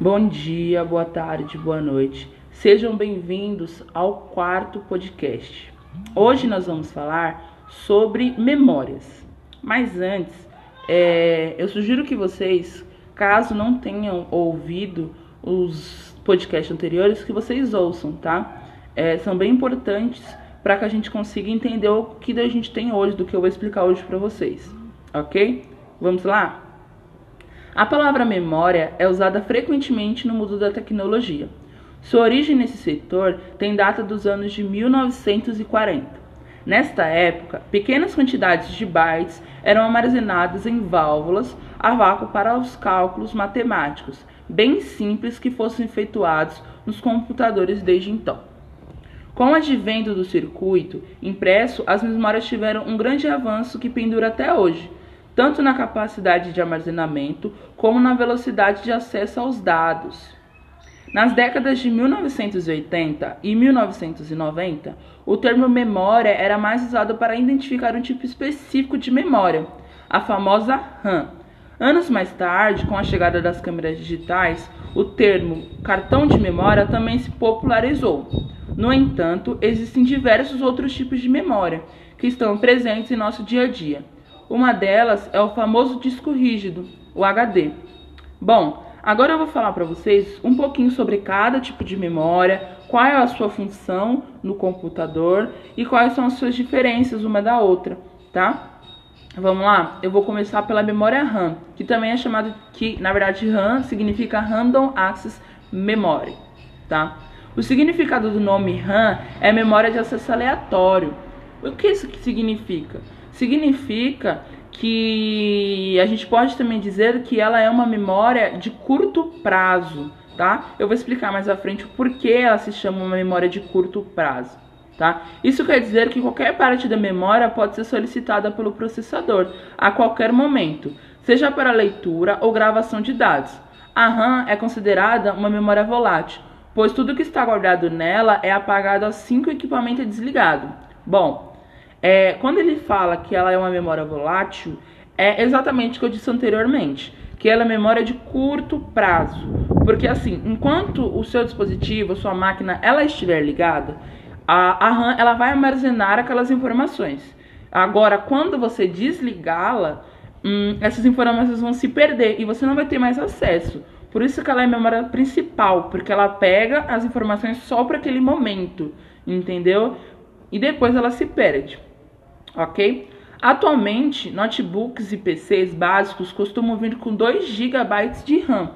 Bom dia, boa tarde, boa noite. Sejam bem-vindos ao quarto podcast. Hoje nós vamos falar sobre memórias. Mas antes, é, eu sugiro que vocês, caso não tenham ouvido os podcasts anteriores, que vocês ouçam, tá? É, são bem importantes para que a gente consiga entender o que a gente tem hoje, do que eu vou explicar hoje para vocês, ok? Vamos lá? A palavra memória é usada frequentemente no mundo da tecnologia. Sua origem nesse setor tem data dos anos de 1940. Nesta época, pequenas quantidades de bytes eram armazenadas em válvulas a vácuo para os cálculos matemáticos, bem simples que fossem efetuados nos computadores desde então. Com o advento do circuito impresso, as memórias tiveram um grande avanço que pendura até hoje tanto na capacidade de armazenamento como na velocidade de acesso aos dados. Nas décadas de 1980 e 1990, o termo memória era mais usado para identificar um tipo específico de memória, a famosa RAM. Anos mais tarde, com a chegada das câmeras digitais, o termo cartão de memória também se popularizou. No entanto, existem diversos outros tipos de memória que estão presentes em nosso dia a dia. Uma delas é o famoso disco rígido, o HD. Bom, agora eu vou falar para vocês um pouquinho sobre cada tipo de memória, qual é a sua função no computador e quais são as suas diferenças uma da outra, tá? Vamos lá? Eu vou começar pela memória RAM, que também é chamada que, na verdade, RAM significa Random Access Memory, tá? O significado do nome RAM é memória de acesso aleatório. O que isso significa? Significa que a gente pode também dizer que ela é uma memória de curto prazo, tá? Eu vou explicar mais à frente o porquê ela se chama uma memória de curto prazo, tá? Isso quer dizer que qualquer parte da memória pode ser solicitada pelo processador a qualquer momento, seja para leitura ou gravação de dados. A RAM é considerada uma memória volátil, pois tudo que está guardado nela é apagado assim que o equipamento é desligado. Bom, é, quando ele fala que ela é uma memória volátil, é exatamente o que eu disse anteriormente, que ela é memória de curto prazo. Porque assim, enquanto o seu dispositivo, sua máquina, ela estiver ligada, a, a RAM ela vai armazenar aquelas informações. Agora, quando você desligá-la, hum, essas informações vão se perder e você não vai ter mais acesso. Por isso que ela é memória principal, porque ela pega as informações só para aquele momento, entendeu? E depois ela se perde ok? Atualmente, notebooks e PCs básicos costumam vir com 2 GB de RAM.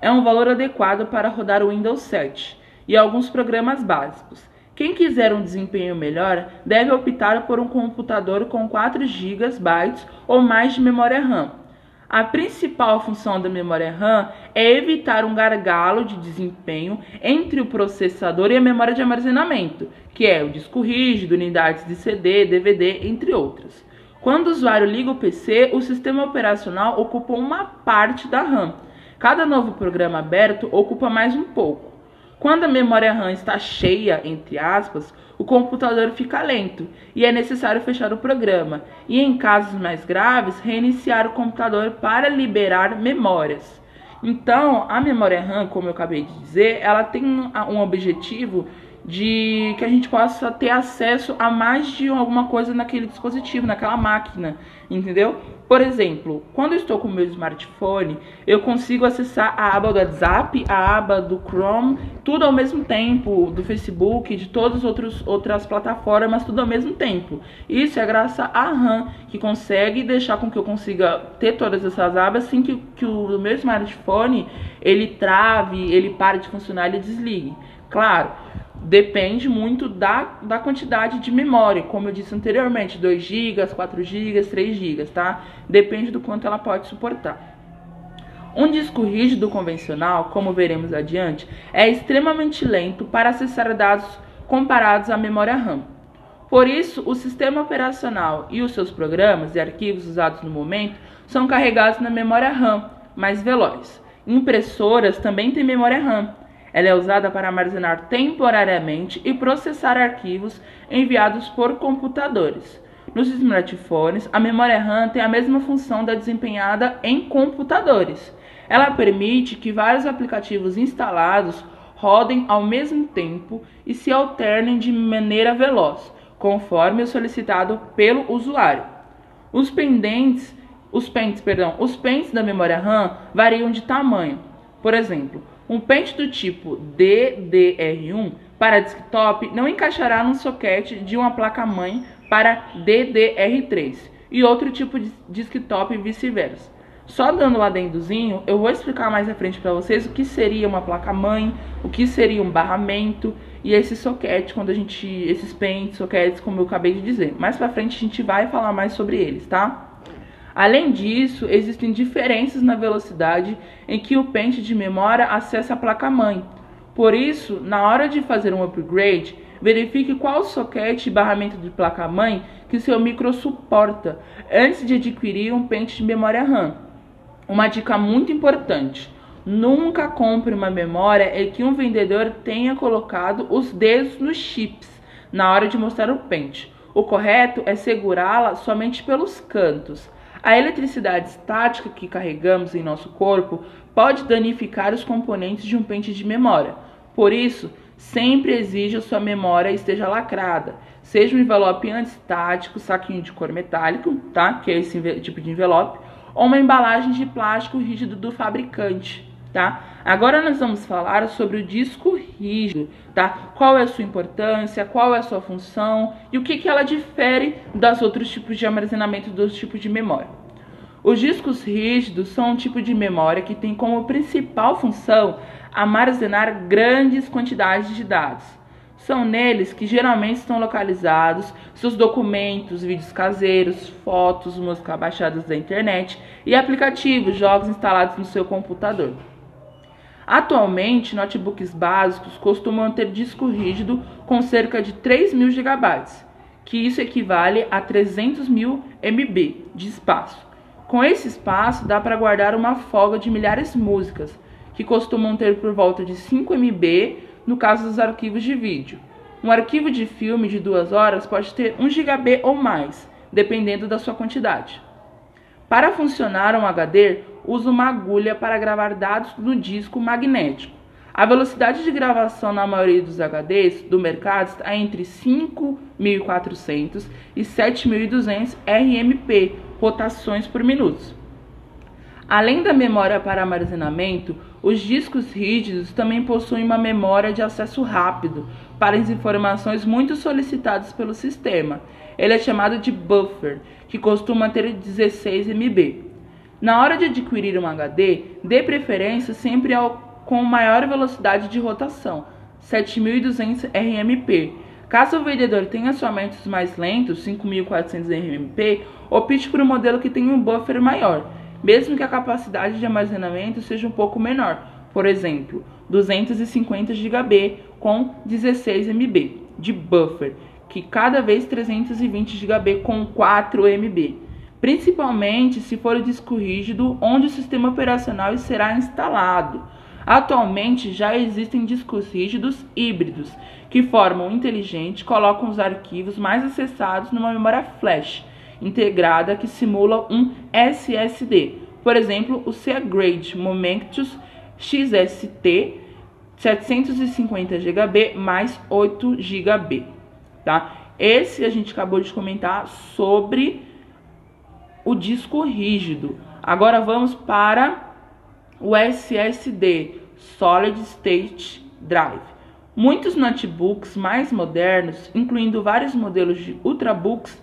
É um valor adequado para rodar o Windows 7 e alguns programas básicos. Quem quiser um desempenho melhor deve optar por um computador com 4 GB ou mais de memória RAM. A principal função da memória RAM é evitar um gargalo de desempenho entre o processador e a memória de armazenamento, que é o disco rígido, unidades de CD, DVD, entre outras. Quando o usuário liga o PC, o sistema operacional ocupa uma parte da RAM. Cada novo programa aberto ocupa mais um pouco. Quando a memória RAM está cheia, entre aspas, o computador fica lento e é necessário fechar o programa e, em casos mais graves, reiniciar o computador para liberar memórias. Então, a memória RAM, como eu acabei de dizer, ela tem um objetivo de que a gente possa ter acesso a mais de alguma coisa naquele dispositivo, naquela máquina, entendeu? Por exemplo, quando eu estou com o meu smartphone, eu consigo acessar a aba do WhatsApp, a aba do Chrome, tudo ao mesmo tempo, do Facebook, de todas as outras plataformas, tudo ao mesmo tempo. Isso é graças à RAM, que consegue deixar com que eu consiga ter todas essas abas sem que, que o meu smartphone ele trave, ele pare de funcionar, ele desligue. Claro, depende muito da, da quantidade de memória, como eu disse anteriormente, 2 GB, 4 GB, 3 GB, tá? Depende do quanto ela pode suportar. Um disco rígido convencional, como veremos adiante, é extremamente lento para acessar dados comparados à memória RAM. Por isso, o sistema operacional e os seus programas e arquivos usados no momento são carregados na memória RAM, mais veloz. Impressoras também têm memória RAM, ela é usada para armazenar temporariamente e processar arquivos enviados por computadores. Nos smartphones, a memória RAM tem a mesma função da desempenhada em computadores. Ela permite que vários aplicativos instalados rodem ao mesmo tempo e se alternem de maneira veloz, conforme o solicitado pelo usuário. Os pendentes, os pentes, perdão, os pentes da memória RAM variam de tamanho. Por exemplo, um pente do tipo DDR1 para desktop não encaixará no soquete de uma placa-mãe para DDR3 e outro tipo de desktop e vice-versa. Só dando um adendozinho, eu vou explicar mais à frente para vocês o que seria uma placa-mãe, o que seria um barramento e esse soquete, quando a gente, esses pentes, soquetes, como eu acabei de dizer. Mais para frente a gente vai falar mais sobre eles, tá? Além disso, existem diferenças na velocidade em que o pente de memória acessa a placa-mãe. Por isso, na hora de fazer um upgrade, verifique qual soquete e barramento de placa-mãe que seu micro suporta antes de adquirir um pente de memória RAM. Uma dica muito importante: nunca compre uma memória em que um vendedor tenha colocado os dedos nos chips na hora de mostrar o pente. O correto é segurá-la somente pelos cantos. A eletricidade estática que carregamos em nosso corpo pode danificar os componentes de um pente de memória. Por isso, sempre exija sua memória esteja lacrada. Seja um envelope antistático, saquinho de cor metálico, tá? Que é esse tipo de envelope, ou uma embalagem de plástico rígido do fabricante, tá? Agora nós vamos falar sobre o disco rígido, tá? Qual é a sua importância, qual é a sua função e o que, que ela difere dos outros tipos de armazenamento dos tipos de memória. Os discos rígidos são um tipo de memória que tem como principal função armazenar grandes quantidades de dados. São neles que geralmente estão localizados seus documentos, vídeos caseiros, fotos, música baixadas da internet e aplicativos, jogos instalados no seu computador. Atualmente, notebooks básicos costumam ter disco rígido com cerca de 3 mil GB, que isso equivale a 300 mil MB de espaço. Com esse espaço, dá para guardar uma folga de milhares de músicas, que costumam ter por volta de 5 MB no caso dos arquivos de vídeo. Um arquivo de filme de 2 horas pode ter 1 GB ou mais, dependendo da sua quantidade. Para funcionar um HD, usa uma agulha para gravar dados no disco magnético. A velocidade de gravação na maioria dos HDs do mercado está entre 5.400 e 7.200 RMP, rotações por minuto. Além da memória para armazenamento, os discos rígidos também possuem uma memória de acesso rápido para as informações muito solicitadas pelo sistema. Ele é chamado de buffer, que costuma ter 16 MB. Na hora de adquirir um HD, dê preferência sempre ao com maior velocidade de rotação, 7200 RMP. Caso o vendedor tenha somente os mais lentos, 5400 RMP, opte por um modelo que tenha um buffer maior mesmo que a capacidade de armazenamento seja um pouco menor, por exemplo, 250 GB com 16 MB de buffer, que cada vez 320 GB com 4 MB, principalmente se for o disco rígido onde o sistema operacional será instalado. Atualmente já existem discos rígidos híbridos que formam inteligente, colocam os arquivos mais acessados numa memória flash integrada que simula um SSD. Por exemplo, o Seagrade Momentus XST 750 GB mais 8 GB, tá? Esse a gente acabou de comentar sobre o disco rígido. Agora vamos para o SSD, Solid State Drive. Muitos notebooks mais modernos, incluindo vários modelos de ultrabooks,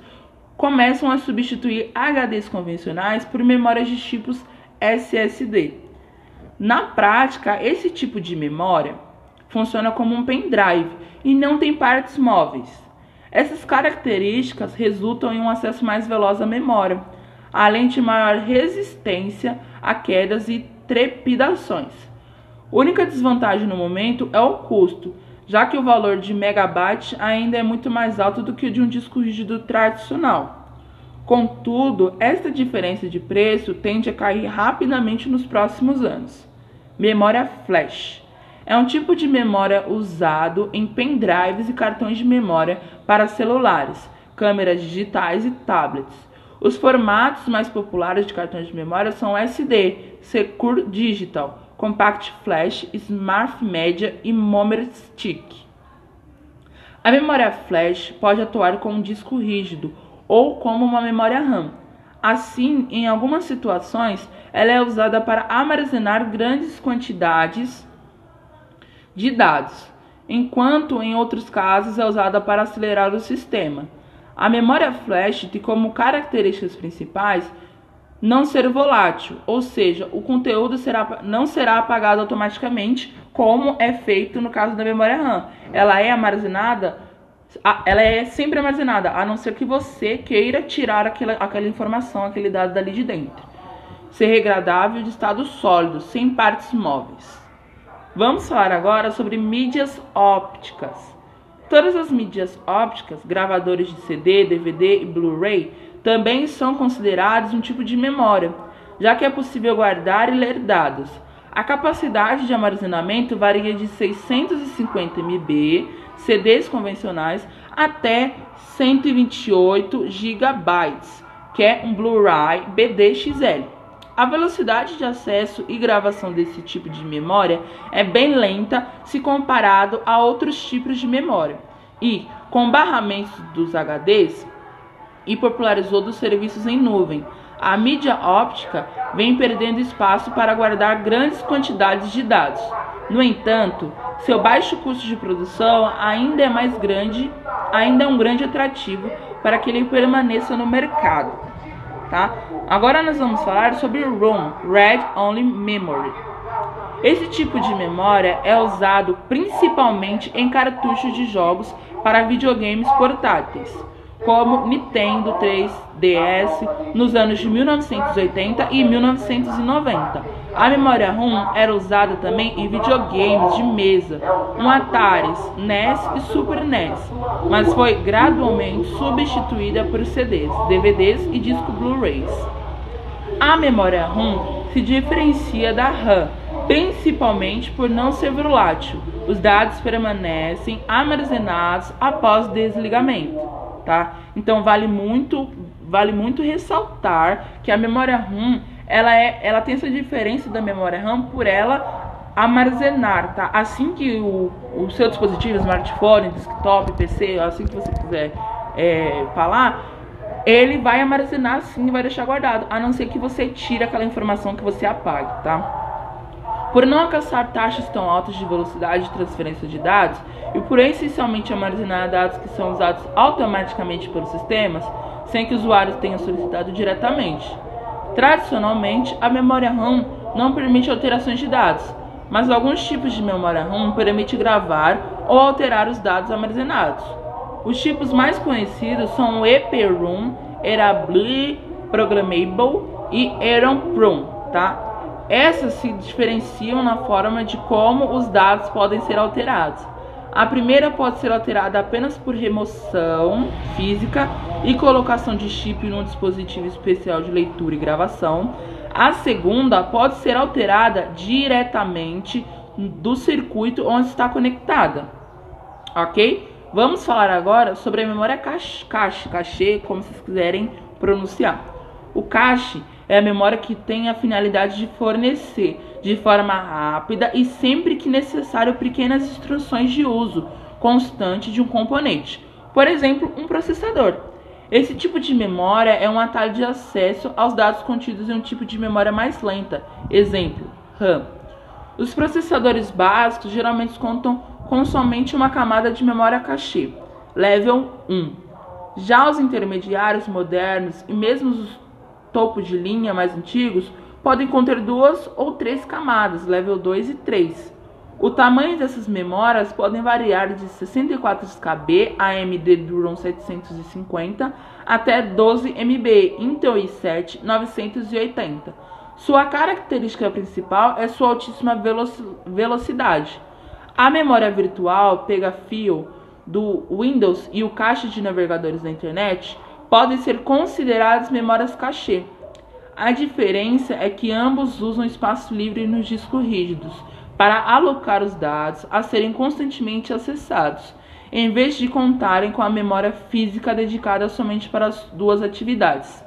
começam a substituir HDs convencionais por memórias de tipos SSD. Na prática, esse tipo de memória funciona como um pendrive e não tem partes móveis. Essas características resultam em um acesso mais veloz à memória, além de maior resistência a quedas e trepidações. Única desvantagem no momento é o custo, já que o valor de megabyte ainda é muito mais alto do que o de um disco rígido tradicional. Contudo, esta diferença de preço tende a cair rapidamente nos próximos anos. Memória flash é um tipo de memória usado em pendrives e cartões de memória para celulares, câmeras digitais e tablets. Os formatos mais populares de cartões de memória são SD, Secure Digital, Compact Flash, Smart Media e Memory Stick. A memória flash pode atuar como um disco rígido ou como uma memória RAM. Assim, em algumas situações, ela é usada para armazenar grandes quantidades de dados, enquanto em outros casos é usada para acelerar o sistema. A memória flash tem como características principais não ser volátil, ou seja, o conteúdo será, não será apagado automaticamente, como é feito no caso da memória RAM. Ela é armazenada, ela é sempre armazenada, a não ser que você queira tirar aquela, aquela informação, aquele dado dali de dentro. Ser regradável de estado sólido, sem partes móveis. Vamos falar agora sobre mídias ópticas. Todas as mídias ópticas, gravadores de CD, DVD e Blu-ray, também são considerados um tipo de memória, já que é possível guardar e ler dados. A capacidade de armazenamento varia de 650 MB, CDs convencionais, até 128 GB, que é um Blu-ray BDXL. A velocidade de acesso e gravação desse tipo de memória é bem lenta se comparado a outros tipos de memória. E, com barramentos dos HDs, e popularizou dos serviços em nuvem. A mídia óptica vem perdendo espaço para guardar grandes quantidades de dados. No entanto, seu baixo custo de produção ainda é mais grande, ainda é um grande atrativo para que ele permaneça no mercado. Tá? Agora nós vamos falar sobre o ROM, Read Only Memory. Esse tipo de memória é usado principalmente em cartuchos de jogos para videogames portáteis como Nintendo 3DS nos anos de 1980 e 1990. A memória ROM era usada também em videogames de mesa, um Atari, NES e Super NES, mas foi gradualmente substituída por CDs, DVDs e disco Blu-rays. A memória ROM se diferencia da RAM, principalmente por não ser volátil. Os dados permanecem armazenados após desligamento tá? Então vale muito, vale muito ressaltar que a memória RAM, ela é, ela tem essa diferença da memória RAM por ela armazenar, tá? Assim que o, o seu dispositivo, smartphone, desktop, PC, assim que você quiser é, falar, ele vai armazenar sim e vai deixar guardado, a não ser que você tire aquela informação que você apague, tá? Por não alcançar taxas tão altas de velocidade de transferência de dados e por essencialmente armazenar dados que são usados automaticamente pelos sistemas, sem que os usuários tenham solicitado diretamente. Tradicionalmente, a memória RAM não permite alterações de dados, mas alguns tipos de memória RAM permitem gravar ou alterar os dados armazenados. Os tipos mais conhecidos são o EPROM, Erably Programmable e EROM-PROM, tá? Essas se diferenciam na forma de como os dados podem ser alterados. A primeira pode ser alterada apenas por remoção física e colocação de chip num dispositivo especial de leitura e gravação. A segunda pode ser alterada diretamente do circuito onde está conectada. Ok? Vamos falar agora sobre a memória cache, cache, cache como vocês quiserem pronunciar. O cache é a memória que tem a finalidade de fornecer de forma rápida e sempre que necessário pequenas instruções de uso constante de um componente, por exemplo, um processador. Esse tipo de memória é um atalho de acesso aos dados contidos em um tipo de memória mais lenta, exemplo, RAM. Os processadores básicos geralmente contam com somente uma camada de memória cache, level 1. Já os intermediários modernos e mesmo os topo de linha mais antigos podem conter duas ou três camadas, level 2 e 3. O tamanho dessas memórias podem variar de 64 KB AMD Duron 750 até 12 MB Intel i7 980. Sua característica principal é sua altíssima velocidade. A memória virtual pega-fio do Windows e o caixa de navegadores da internet podem ser consideradas memórias cachê. A diferença é que ambos usam espaço livre nos discos rígidos para alocar os dados a serem constantemente acessados, em vez de contarem com a memória física dedicada somente para as duas atividades.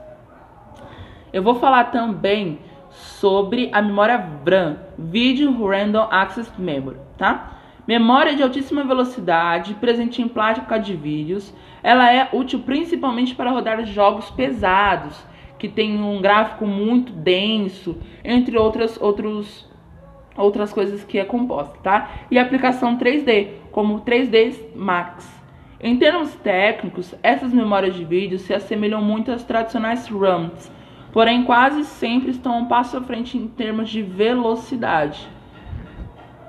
Eu vou falar também sobre a memória VRAM, Video Random Access Memory, tá? Memória de altíssima velocidade, presente em placa de vídeos. Ela é útil principalmente para rodar jogos pesados, que tem um gráfico muito denso, entre outras outros outras coisas que é composta, tá? E aplicação 3D, como 3D Max. Em termos técnicos, essas memórias de vídeo se assemelham muito às tradicionais RAMs, porém quase sempre estão um passo à frente em termos de velocidade.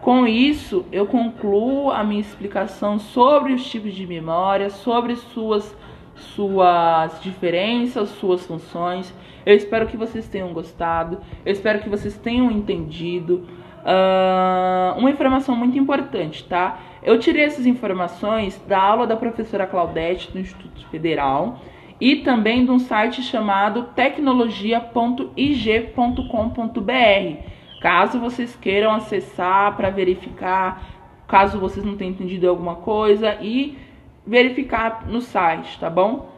Com isso, eu concluo a minha explicação sobre os tipos de memória, sobre suas suas diferenças, suas funções. Eu espero que vocês tenham gostado, eu espero que vocês tenham entendido. Uh, uma informação muito importante, tá? Eu tirei essas informações da aula da professora Claudete do Instituto Federal e também de um site chamado tecnologia.ig.com.br. Caso vocês queiram acessar para verificar, caso vocês não tenham entendido alguma coisa e verificar no site, tá bom?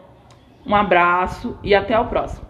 Um abraço e até o próximo.